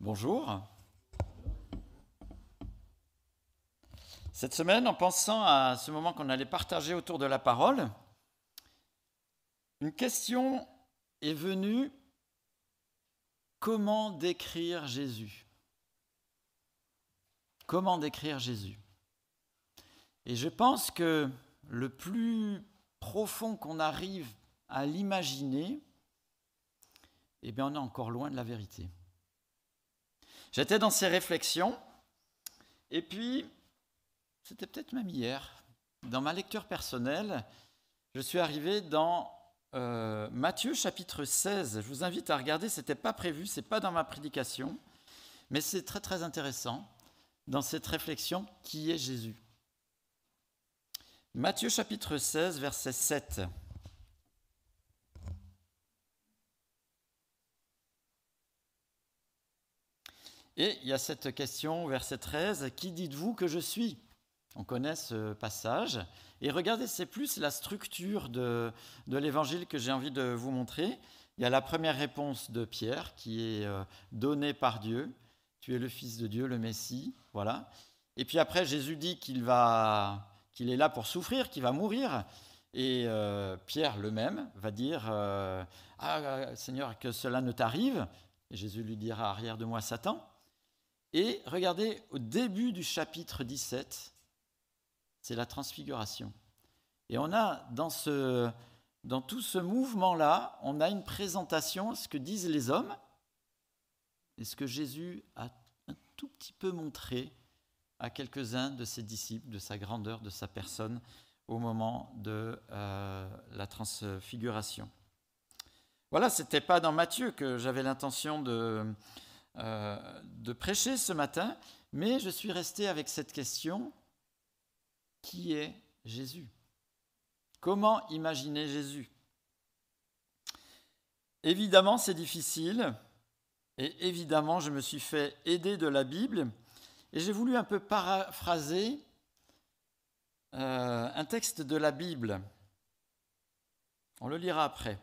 Bonjour. Cette semaine, en pensant à ce moment qu'on allait partager autour de la parole, une question est venue comment décrire Jésus? Comment décrire Jésus? Et je pense que le plus profond qu'on arrive à l'imaginer, eh bien, on est encore loin de la vérité. J'étais dans ces réflexions, et puis c'était peut-être même hier, dans ma lecture personnelle, je suis arrivé dans euh, Matthieu chapitre 16. Je vous invite à regarder, ce n'était pas prévu, ce n'est pas dans ma prédication, mais c'est très très intéressant dans cette réflexion qui est Jésus. Matthieu chapitre 16, verset 7. Et il y a cette question, verset 13, Qui dites-vous que je suis? On connaît ce passage. Et regardez, c'est plus la structure de, l'évangile que j'ai envie de vous montrer. Il y a la première réponse de Pierre qui est euh, donnée par Dieu. Tu es le Fils de Dieu, le Messie. Voilà. Et puis après, Jésus dit qu'il va, qu'il est là pour souffrir, qu'il va mourir. Et euh, Pierre, le même, va dire euh, Ah, Seigneur, que cela ne t'arrive. Et Jésus lui dira Arrière de moi, Satan. Et regardez, au début du chapitre 17, c'est la transfiguration. Et on a dans, ce, dans tout ce mouvement-là, on a une présentation, ce que disent les hommes, et ce que Jésus a un tout petit peu montré à quelques-uns de ses disciples, de sa grandeur, de sa personne, au moment de euh, la transfiguration. Voilà, ce n'était pas dans Matthieu que j'avais l'intention de, euh, de prêcher ce matin, mais je suis resté avec cette question qui est Jésus? Comment imaginer Jésus? Évidemment, c'est difficile, et évidemment, je me suis fait aider de la Bible, et j'ai voulu un peu paraphraser euh, un texte de la Bible. On le lira après.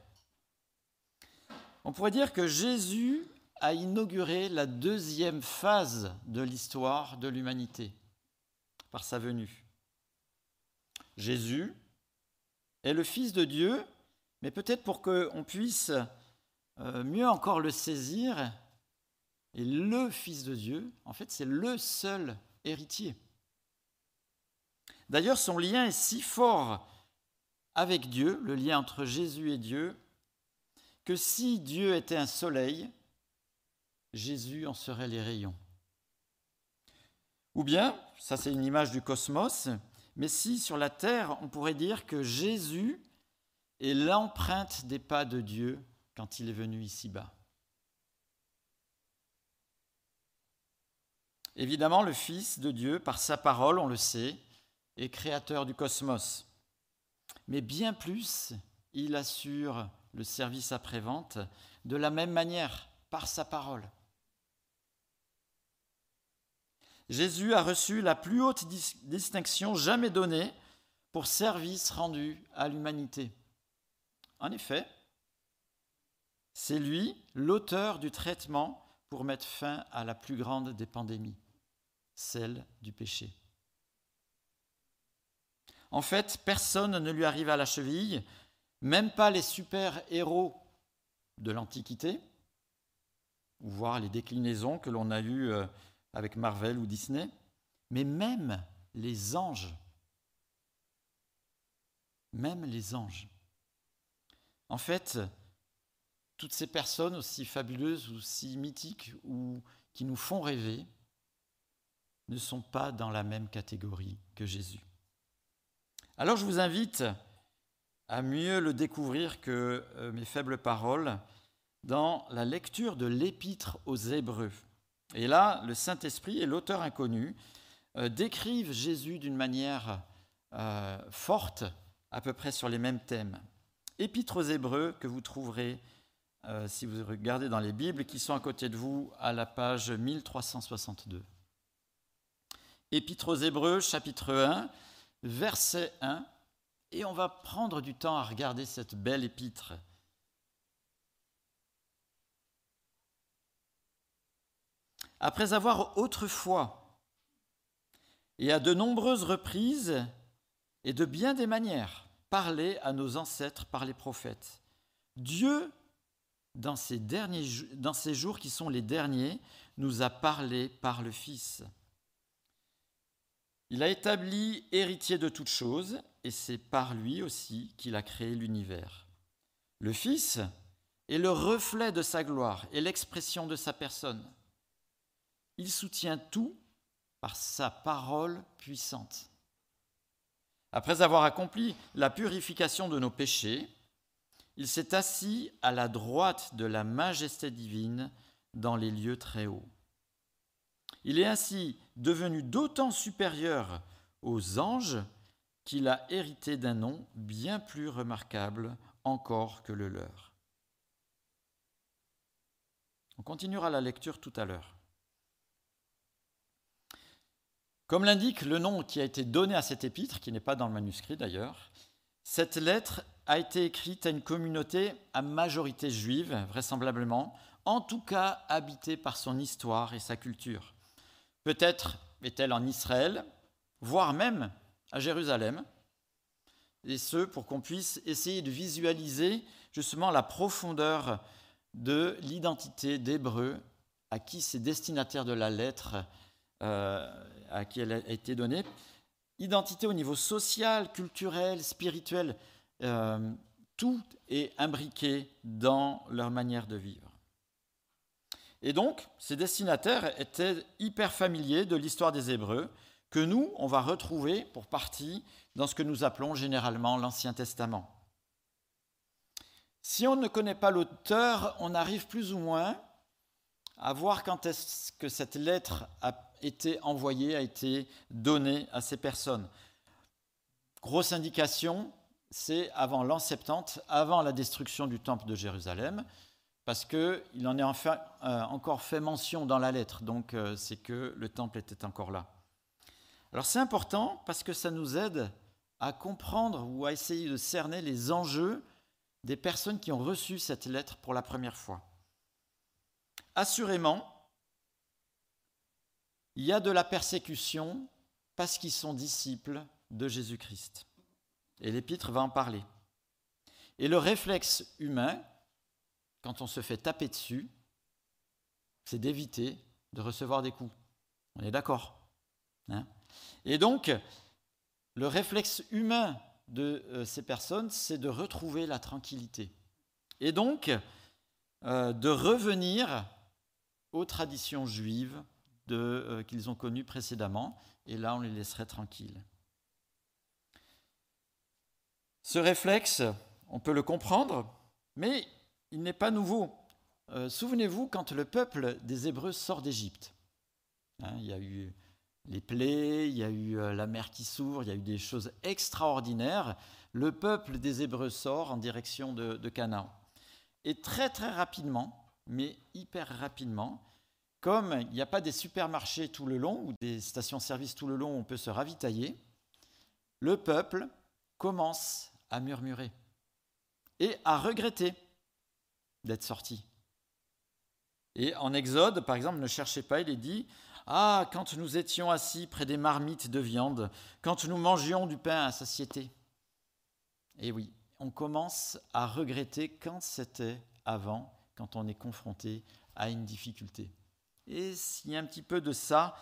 On pourrait dire que Jésus a inauguré la deuxième phase de l'histoire de l'humanité par sa venue. Jésus est le Fils de Dieu, mais peut-être pour qu'on puisse euh, mieux encore le saisir, et le Fils de Dieu, en fait, c'est le seul héritier. D'ailleurs, son lien est si fort avec Dieu, le lien entre Jésus et Dieu, que si Dieu était un soleil, Jésus en serait les rayons. Ou bien, ça c'est une image du cosmos, mais si sur la terre, on pourrait dire que Jésus est l'empreinte des pas de Dieu quand il est venu ici-bas. Évidemment, le Fils de Dieu, par sa parole, on le sait, est créateur du cosmos. Mais bien plus, il assure le service après-vente de la même manière, par sa parole. Jésus a reçu la plus haute distinction jamais donnée pour service rendu à l'humanité. En effet, c'est lui l'auteur du traitement pour mettre fin à la plus grande des pandémies, celle du péché. En fait, personne ne lui arrive à la cheville, même pas les super-héros de l'Antiquité, ou voir les déclinaisons que l'on a eues euh, avec Marvel ou Disney, mais même les anges. Même les anges. En fait, toutes ces personnes aussi fabuleuses, aussi mythiques, ou qui nous font rêver, ne sont pas dans la même catégorie que Jésus. Alors je vous invite à mieux le découvrir que euh, mes faibles paroles dans la lecture de l'épître aux Hébreux. Et là, le Saint-Esprit et l'auteur inconnu euh, décrivent Jésus d'une manière euh, forte, à peu près sur les mêmes thèmes. Épîtres aux Hébreux que vous trouverez euh, si vous regardez dans les Bibles qui sont à côté de vous à la page 1362. Épîtres aux Hébreux, chapitre 1, verset 1, et on va prendre du temps à regarder cette belle épître après avoir autrefois et à de nombreuses reprises et de bien des manières parlé à nos ancêtres par les prophètes, Dieu, dans ces, derniers, jours qui sont les derniers, nous a parlé par le Fils. Il a établi héritier de toutes choses, et c'est par lui aussi qu'il a créé l'univers. Le Fils est le reflet de sa gloire et l'expression de sa personne. Il soutient tout par sa parole puissante. Après avoir accompli la purification de nos péchés, il s'est assis à la droite de la majesté divine dans les lieux très hauts. Il est ainsi devenu d'autant supérieur aux anges qu'il a hérité d'un nom bien plus remarquable encore que le leur. On continuera la lecture tout à l'heure. Comme l'indique le nom qui a été donné à cet épître, qui n'est pas dans le manuscrit d'ailleurs, cette lettre a été écrite à une communauté à majorité juive, vraisemblablement, en tout cas habitée par son histoire et sa culture. Peut-être est-elle en Israël, voire même à Jérusalem, et ce pour qu'on puisse essayer de visualiser justement la profondeur de l'identité d'Hébreu à qui c'est destinataire de la lettre euh, à qui elle a été donnée. Identité au niveau social, culturel, spirituel, euh, tout est imbriqué dans leur manière de vivre. Et donc, ces destinataires étaient hyper familiers de l'histoire des Hébreux, que nous, on va retrouver pour partie dans ce que nous appelons généralement l'Ancien Testament. Si on ne connaît pas l'auteur, on arrive plus ou moins à voir quand est-ce que cette lettre a été envoyée, a été donnée à ces personnes. Grosse indication, c'est avant l'an 70, avant la destruction du temple de Jérusalem, parce qu'il en est enfin, euh, encore fait mention dans la lettre, donc euh, c'est que le temple était encore là. Alors c'est important parce que ça nous aide à comprendre ou à essayer de cerner les enjeux des personnes qui ont reçu cette lettre pour la première fois. Assurément, il y a de la persécution parce qu'ils sont disciples de Jésus-Christ. Et l'épître va en parler. Et le réflexe humain, quand on se fait taper dessus, c'est d'éviter de recevoir des coups. On est d'accord hein? Et donc, le réflexe humain de euh, ces personnes, c'est de retrouver la tranquillité. Et donc, euh, de revenir aux traditions juives euh, qu'ils ont connues précédemment, et là on les laisserait tranquilles. Ce réflexe, on peut le comprendre, mais il n'est pas nouveau. Souvenez-vous quand le peuple des Hébreux sort d'Égypte. Hein, il y a eu les plaies, il y a eu euh, la mer qui s'ouvre, il y a eu des choses extraordinaires. Le peuple des Hébreux sort en direction de, Canaan. Et très très rapidement, mais hyper rapidement, comme il n'y a pas des supermarchés tout le long ou des stations-service tout le long où on peut se ravitailler, le peuple commence à murmurer et à regretter d'être sorti. Et en Exode, par exemple, ne cherchez pas, il est dit ah, quand nous étions assis près des marmites de viande, quand nous mangions du pain à satiété. Et eh oui, on commence à regretter quand c'était avant, quand on est confronté à une difficulté. Et il y a un petit peu de ça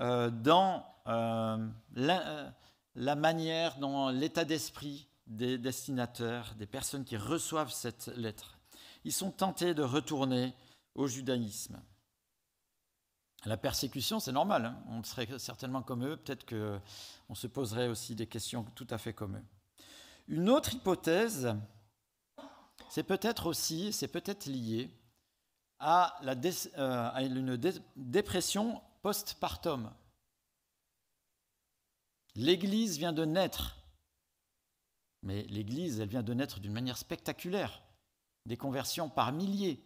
euh, dans euh, la, la manière, dans l'état d'esprit des destinataires, des personnes qui reçoivent cette lettre. Ils sont tentés de retourner au judaïsme. La persécution, c'est normal. Hein. On serait certainement comme eux. Peut-être qu'on se poserait aussi des questions tout à fait comme eux. Une autre hypothèse, c'est peut-être aussi, c'est peut-être lié euh, à une dépression post-partum. L'Église vient de naître, mais l'Église, elle vient de naître d'une manière spectaculaire, des conversions par milliers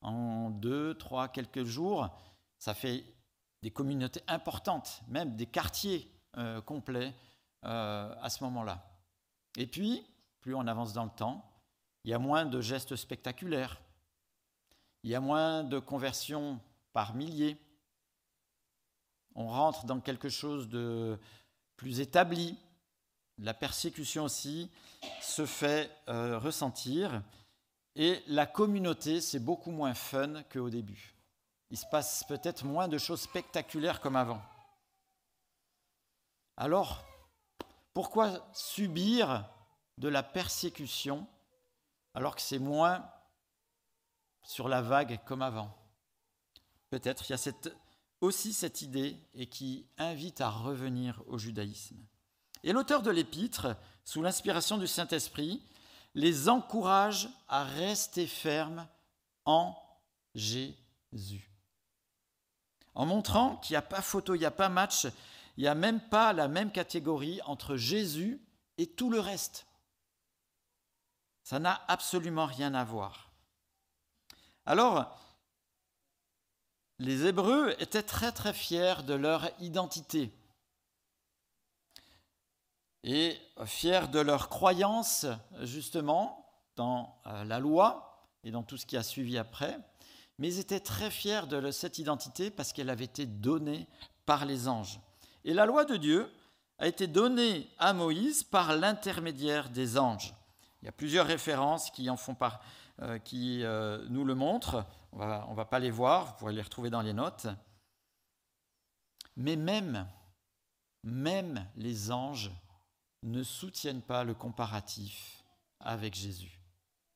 en deux, trois, quelques jours, ça fait des communautés importantes, même des quartiers euh, complets euh, à ce moment-là. Et puis, plus on avance dans le temps, il y a moins de gestes spectaculaires, il y a moins de conversions par milliers. On rentre dans quelque chose de plus établi. La persécution aussi se fait euh, ressentir. Et la communauté, c'est beaucoup moins fun qu'au début. Il se passe peut-être moins de choses spectaculaires comme avant. Alors, pourquoi subir de la persécution alors que c'est moins sur la vague comme avant Peut-être il y a aussi cette idée et qui invite à revenir au judaïsme. Et l'auteur de l'épître, sous l'inspiration du Saint-Esprit, les encourage à rester fermes en Jésus. En montrant qu'il n'y a pas photo, il n'y a pas match, il n'y a même pas la même catégorie entre Jésus et tout le reste. Ça n'a absolument rien à voir. Alors, les Hébreux étaient très très fiers de leur identité et fiers de leur croyance justement dans euh, la loi et dans tout ce qui a suivi après, mais ils étaient très fiers de cette identité parce qu'elle avait été donnée par les anges. Et la loi de Dieu a été donnée à Moïse par l'intermédiaire des anges. Il y a plusieurs références qui, en font par, euh, qui euh, nous le montrent. On va, ne va pas les voir, vous pourrez les retrouver dans les notes. Mais même, même les anges ne soutiennent pas le comparatif avec Jésus.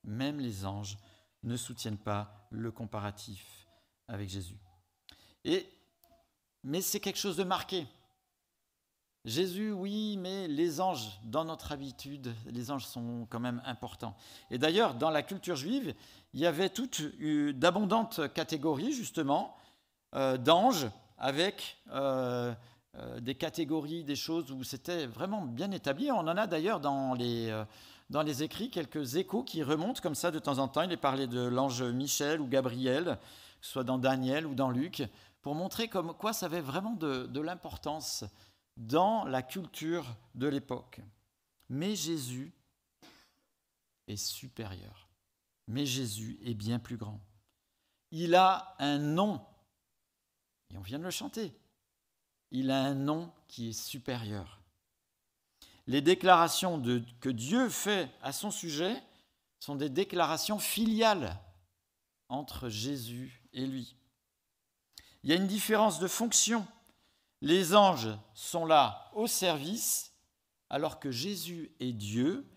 Même les anges ne soutiennent pas le comparatif avec Jésus. Et, mais c'est quelque chose de marqué. Jésus, oui, mais les anges, dans notre habitude, les anges sont quand même importants. Et d'ailleurs, dans la culture juive, il y avait toutes d'abondantes catégories, justement, euh, d'anges, avec euh, euh, des catégories, des choses où c'était vraiment bien établi. On en a d'ailleurs dans les, dans les écrits quelques échos qui remontent comme ça de temps en temps. Il est parlé de l'ange Michel ou Gabriel, que ce soit dans Daniel ou dans Luc, pour montrer comme quoi ça avait vraiment de, de l'importance dans la culture de l'époque. Mais Jésus est supérieur. Mais Jésus est bien plus grand. Il a un nom, et on vient de le chanter. Il a un nom qui est supérieur. Les déclarations que Dieu fait à son sujet sont des déclarations filiales entre Jésus et lui. Il y a une différence de fonction les anges sont là au service, alors que Jésus est Dieu,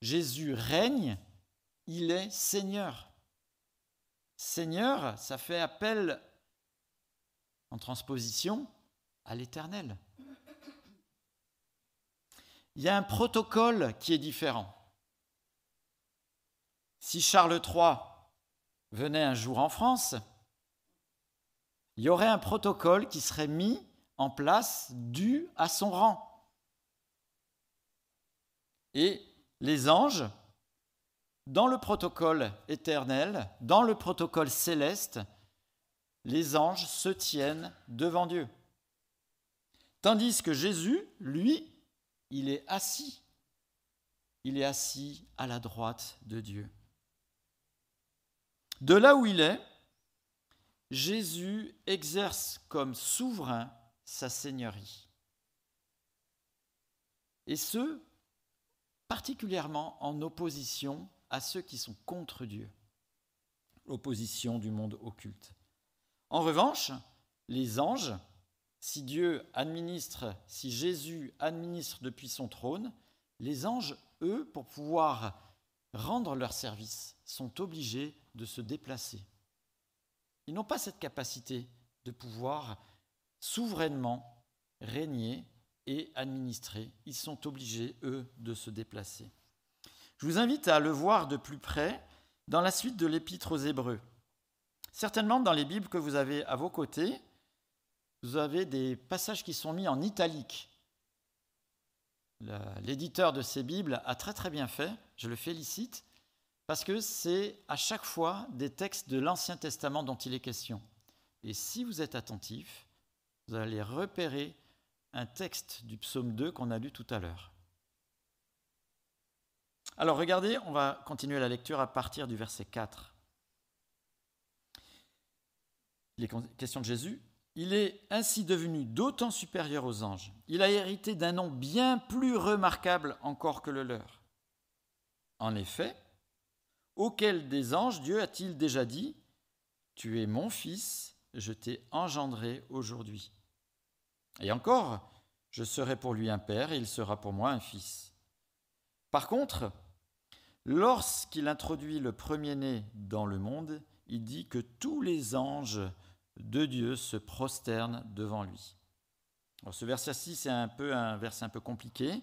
Jésus règne, il est Seigneur. Seigneur, ça fait appel en transposition à l'Éternel. Il y a un protocole qui est différent. Si Charles III venait un jour en France, il y aurait un protocole qui serait mis en place dû à son rang. Et les anges, dans le protocole éternel, dans le protocole céleste, les anges se tiennent devant Dieu. Tandis que Jésus, lui, il est assis. Il est assis à la droite de Dieu. De là où il est, Jésus exerce comme souverain sa seigneurie. Et ce, particulièrement en opposition à ceux qui sont contre Dieu, l'opposition du monde occulte. En revanche, les anges, si Dieu administre, si Jésus administre depuis son trône, les anges, eux, pour pouvoir rendre leur service, sont obligés de se déplacer. Ils n'ont pas cette capacité de pouvoir souverainement régner et administrer. Ils sont obligés, eux, de se déplacer. Je vous invite à le voir de plus près dans la suite de l'épître aux Hébreux. Certainement, dans les Bibles que vous avez à vos côtés, vous avez des passages qui sont mis en italique. L'éditeur de ces Bibles a très très bien fait, je le félicite, parce que c'est à chaque fois des textes de l'Ancien Testament dont il est question. Et si vous êtes attentif, vous allez repérer un texte du psaume 2 qu'on a lu tout à l'heure. Alors regardez, on va continuer la lecture à partir du verset 4. les questions de Jésus, il est ainsi devenu d'autant supérieur aux anges. Il a hérité d'un nom bien plus remarquable encore que le leur. En effet, auquel des anges Dieu a-t-il déjà dit Tu es mon fils, je t'ai engendré aujourd'hui. Et encore, je serai pour lui un père et il sera pour moi un fils. Par contre, lorsqu'il introduit le premier-né dans le monde, il dit que tous les anges de Dieu se prosternent devant lui. Alors ce verset-ci, c'est un peu un verset un peu compliqué.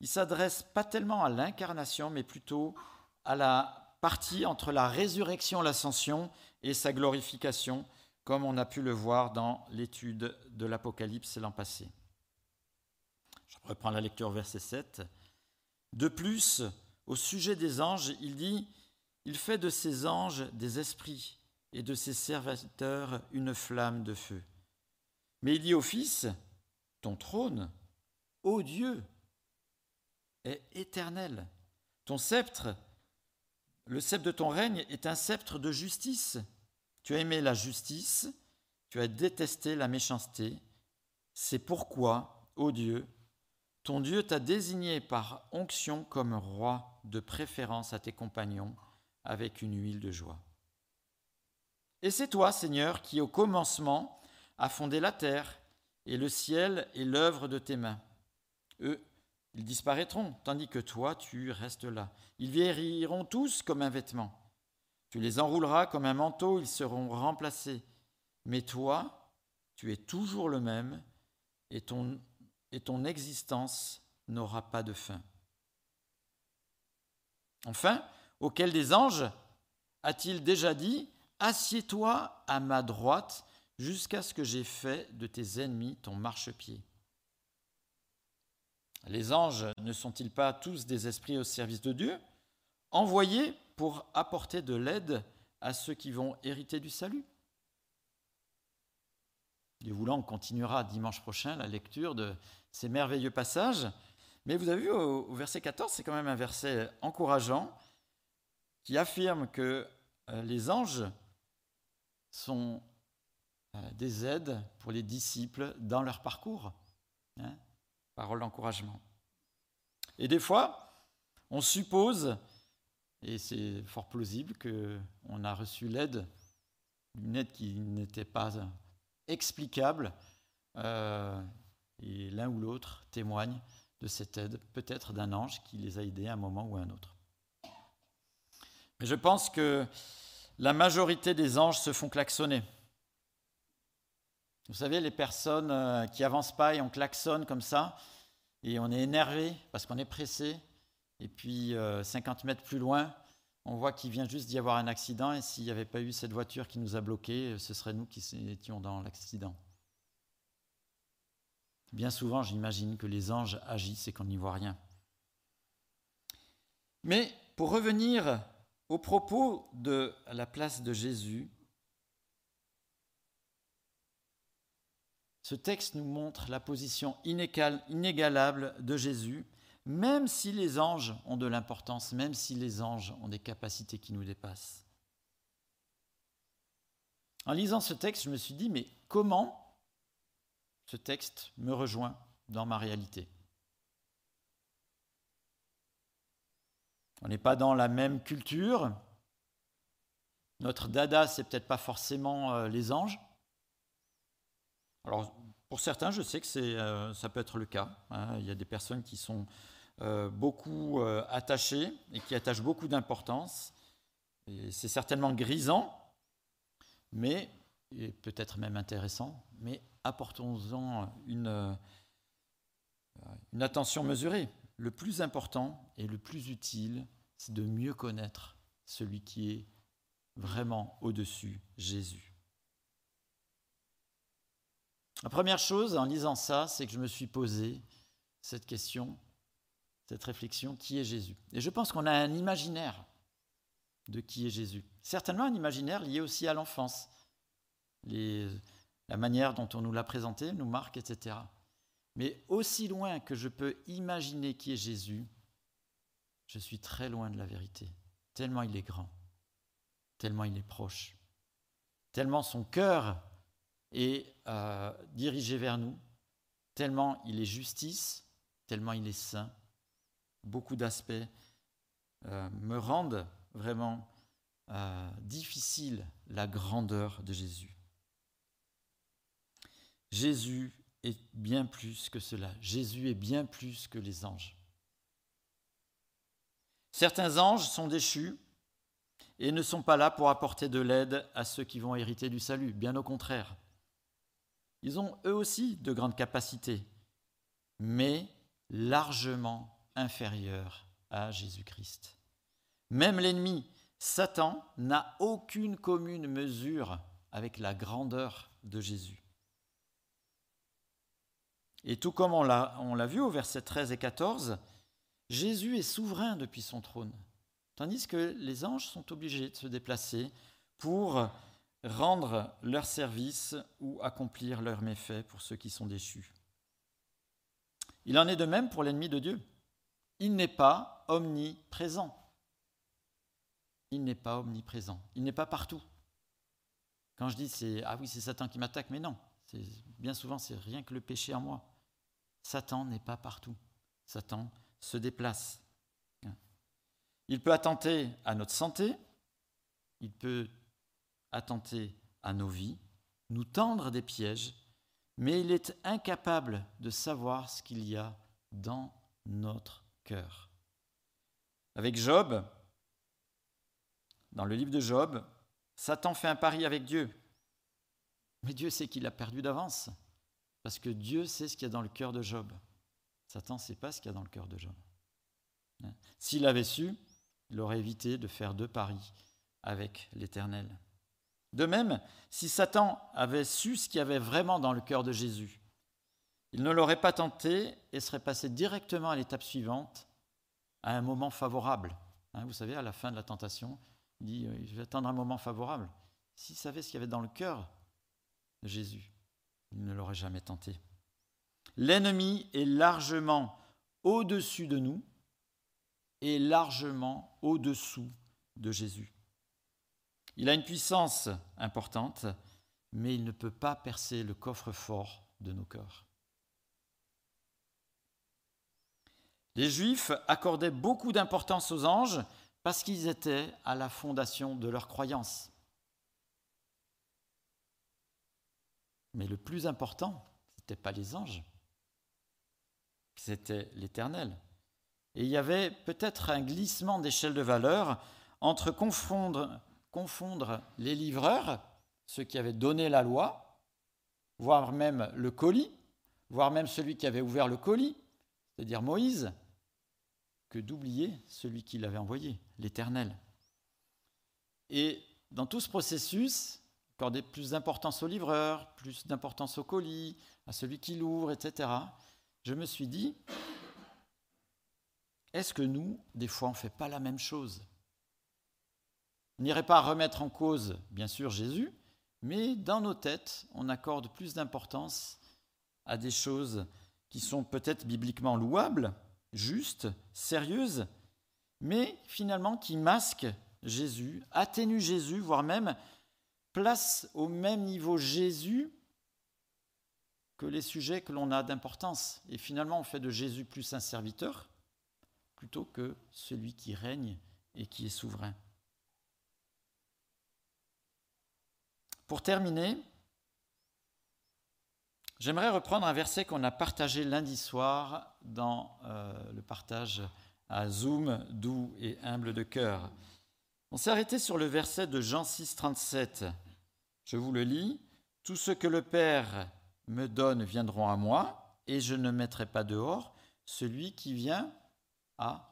Il s'adresse pas tellement à l'incarnation, mais plutôt à la partie entre la résurrection, l'ascension et sa glorification, comme on a pu le voir dans l'étude de l'Apocalypse l'an passé. Je reprends la lecture verset 7. De plus, au sujet des anges, il dit, il fait de ces anges des esprits et de ses serviteurs une flamme de feu. Mais il dit au Fils, ton trône, ô Dieu, est éternel. Ton sceptre, le sceptre de ton règne est un sceptre de justice. Tu as aimé la justice, tu as détesté la méchanceté. C'est pourquoi, ô Dieu, ton Dieu t'a désigné par onction comme roi de préférence à tes compagnons avec une huile de joie. Et c'est toi, Seigneur, qui au commencement as fondé la terre, et le ciel est l'œuvre de tes mains. Eux, ils disparaîtront, tandis que toi, tu restes là. Ils vieilliront tous comme un vêtement. Tu les enrouleras comme un manteau, ils seront remplacés. Mais toi, tu es toujours le même, et ton, existence n'aura pas de fin. Enfin, auquel des anges a-t-il déjà dit Assieds-toi à ma droite jusqu'à ce que j'ai fait de tes ennemis ton marchepied. Les anges ne sont-ils pas tous des esprits au service de Dieu, envoyés pour apporter de l'aide à ceux qui vont hériter du salut Dieu voulant, on continuera dimanche prochain la lecture de ces merveilleux passages. Mais vous avez vu au, verset 14, c'est quand même un verset encourageant qui affirme que euh, les anges sont euh, des aides pour les disciples dans leur parcours. Hein, parole d'encouragement. Et des fois, on suppose, et c'est fort plausible, qu'on a reçu l'aide, une aide qui n'était pas explicable, euh, et l'un ou l'autre témoigne de cette aide, peut-être d'un ange qui les a aidés à un moment ou à un autre. Mais je pense que la majorité des anges se font klaxonner. Vous savez, les personnes euh, qui avancent pas et on klaxonne comme ça, et on est énervé parce qu'on est pressé, et puis 50 euh, mètres plus loin, on voit qu'il vient juste d'y avoir un accident, et s'il n'y avait pas eu cette voiture qui nous a bloqués, ce serait nous qui étions dans l'accident. Bien souvent, j'imagine que les anges agissent et qu'on n'y voit rien. Mais pour revenir au propos de la place de Jésus, ce texte nous montre la position inégalable de Jésus, même si les anges ont de l'importance, même si les anges ont des capacités qui nous dépassent. En lisant ce texte, je me suis dit, mais comment ce texte me rejoint dans ma réalité? On n'est pas dans la même culture. Notre dada, c'est peut-être pas forcément euh, les anges. Alors, pour certains, je sais que euh, ça peut être le cas. Hein. Il y a des personnes qui sont beaucoup attachées et qui attachent beaucoup d'importance. C'est certainement grisant, mais peut-être même intéressant. Mais apportons-en une, une attention mesurée. Le plus important et le plus utile, c'est de mieux connaître celui qui est vraiment au-dessus, Jésus. La première chose en lisant ça, c'est que je me suis posé cette question, cette réflexion, qui est Jésus Et je pense qu'on a un imaginaire de qui est Jésus. Certainement un imaginaire lié aussi à l'enfance. la manière dont on nous l'a présenté nous marque, etc. Mais aussi loin que je peux imaginer qui est Jésus, je suis très loin de la vérité, tellement il est grand, tellement il est proche, tellement son cœur est euh, dirigé vers nous, tellement il est justice, tellement il est saint. Beaucoup d'aspects euh, me rendent vraiment euh, difficile la grandeur de Jésus. Jésus est bien plus que cela. Jésus est bien plus que les anges. Certains anges sont déchus et ne sont pas là pour apporter de l'aide à ceux qui vont hériter du salut, bien au contraire. Ils ont eux aussi de grandes capacités, mais largement inférieures à Jésus-Christ. Même l'ennemi, Satan, n'a aucune commune mesure avec la grandeur de Jésus. Et tout comme on l'a vu au verset 13 et 14, Jésus est souverain depuis son trône, tandis que les anges sont obligés de se déplacer pour rendre leur service ou accomplir leurs méfaits pour ceux qui sont déchus. Il en est de même pour l'ennemi de Dieu. Il n'est pas omniprésent. Il n'est pas omniprésent. Il n'est pas partout. Quand je dis c'est ah oui c'est Satan qui m'attaque, mais non, bien souvent c'est rien que le péché en moi. Satan n'est pas partout. Satan se déplace. Il peut attenter à notre santé, il peut attenter à nos vies, nous tendre des pièges, mais il est incapable de savoir ce qu'il y a dans notre Avec Job, dans le livre de Job, Satan fait un pari avec Dieu. Mais Dieu sait qu'il a perdu d'avance, parce que Dieu sait ce qu'il y a dans le cœur de Job. Satan ne sait pas ce qu'il y a dans le cœur de Job. Hein? S'il avait su, il aurait évité de faire deux paris avec l'Éternel. De même, si Satan avait su ce qu'il y avait vraiment dans le cœur de Jésus, il ne l'aurait pas tenté et serait passé directement à l'étape suivante, à un moment favorable. Hein, vous savez, à la fin de la tentation, il dit, euh, je vais attendre un moment favorable. S'il savait ce qu'il y avait dans le cœur de Jésus, il ne l'aurait jamais tenté. L'ennemi est largement au-dessus de nous et largement au-dessous de Jésus. Il a une puissance importante, mais il ne peut pas percer le coffre-fort de nos cœurs. Les Juifs accordaient beaucoup d'importance aux anges parce qu'ils étaient à la fondation de leur croyance. Mais le plus important, ce n'était pas les anges, c'était l'Éternel. Et il y avait peut-être un glissement d'échelle de valeur entre confondre, confondre les livreurs, ceux qui avaient donné la loi, voire même le colis, voire même celui qui avait ouvert le colis, c'est-à-dire Moïse, que d'oublier celui qui l'avait envoyé, l'Éternel. Et dans tout ce processus, accorder plus d'importance au livreur, plus d'importance au colis, à celui qui l'ouvre, etc., je me suis dit, est-ce que nous, des fois, on ne fait pas la même chose? On n'irait pas remettre en cause, bien sûr, Jésus, mais dans nos têtes, on accorde plus d'importance à des choses qui sont peut-être bibliquement louables, justes, sérieuses, mais finalement qui masquent Jésus, atténuent Jésus, voire même placent au même niveau Jésus que les sujets que l'on a d'importance. Et finalement, on fait de Jésus plus un serviteur plutôt que celui qui règne et qui est souverain. Pour terminer, j'aimerais reprendre un verset qu'on a partagé lundi soir dans euh, le partage à Zoom, doux et humble de cœur. On s'est arrêté sur le verset de Jean 6, 37. Je vous le lis. Tout ce que le Père me donne viendront à moi, et je ne mettrai pas dehors celui qui vient à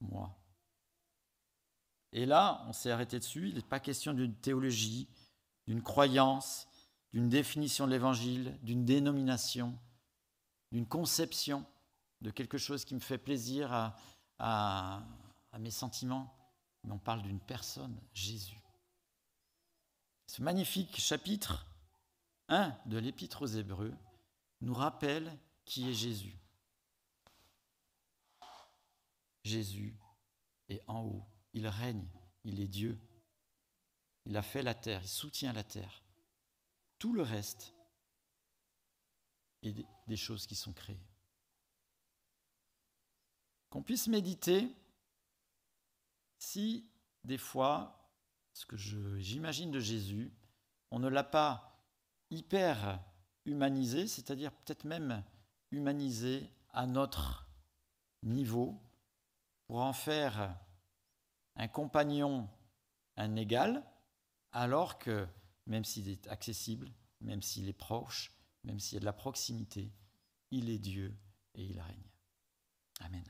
moi. Et là, on s'est arrêté dessus, il n'est pas question d'une théologie, d'une croyance, d'une définition de l'évangile, d'une dénomination, d'une conception de quelque chose qui me fait plaisir à, mes sentiments, mais on parle d'une personne, Jésus. Ce magnifique chapitre 1 de l'Épître aux Hébreux nous rappelle qui est Jésus. Jésus est en haut, il règne, il est Dieu. Il a fait la terre, il soutient la terre. Tout le reste et des choses qui sont créées. Qu'on puisse méditer si des fois, ce que j'imagine de Jésus, on ne l'a pas hyper humanisé, c'est-à-dire peut-être même humanisé à notre niveau, pour en faire un compagnon, un égal, alors que même s'il est accessible, même s'il est proche, même s'il y a de la proximité, il est Dieu et il règne. Amen.